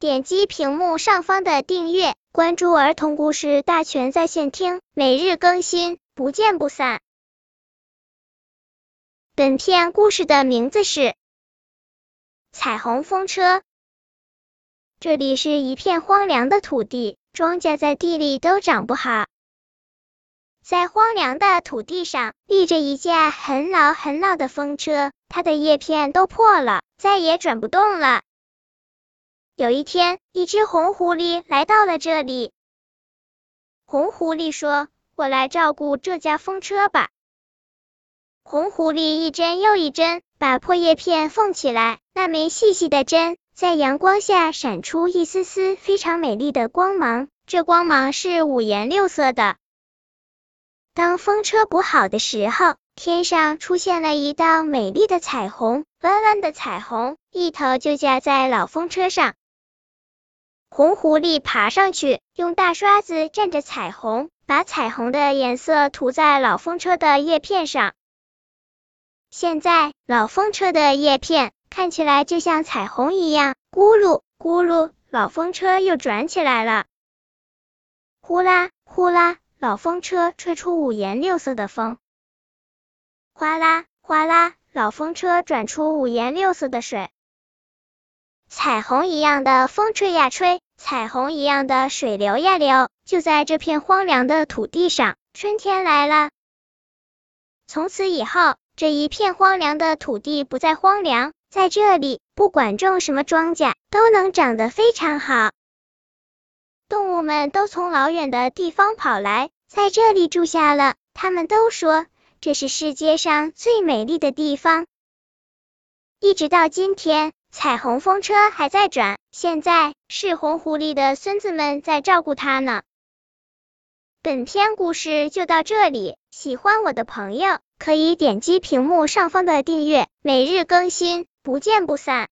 点击屏幕上方的订阅，关注儿童故事大全在线听，每日更新，不见不散。本片故事的名字是《彩虹风车》。这里是一片荒凉的土地，庄稼在地里都长不好。在荒凉的土地上，立着一架很老很老的风车，它的叶片都破了，再也转不动了。有一天，一只红狐狸来到了这里。红狐狸说：“我来照顾这架风车吧。”红狐狸一针又一针把破叶片缝起来，那枚细细的针在阳光下闪出一丝丝非常美丽的光芒，这光芒是五颜六色的。当风车补好的时候，天上出现了一道美丽的彩虹，弯弯的彩虹，一头就架在老风车上。红狐狸爬上去，用大刷子蘸着彩虹，把彩虹的颜色涂在老风车的叶片上。现在老风车的叶片看起来就像彩虹一样，咕噜咕噜，老风车又转起来了。呼啦呼啦，老风车吹出五颜六色的风。哗啦哗啦，老风车转出五颜六色的水。彩虹一样的风吹呀吹，彩虹一样的水流呀流，就在这片荒凉的土地上，春天来了。从此以后。这一片荒凉的土地不再荒凉，在这里，不管种什么庄稼，都能长得非常好。动物们都从老远的地方跑来，在这里住下了。他们都说这是世界上最美丽的地方。一直到今天，彩虹风车还在转。现在是红狐狸的孙子们在照顾它呢。本篇故事就到这里，喜欢我的朋友可以点击屏幕上方的订阅，每日更新，不见不散。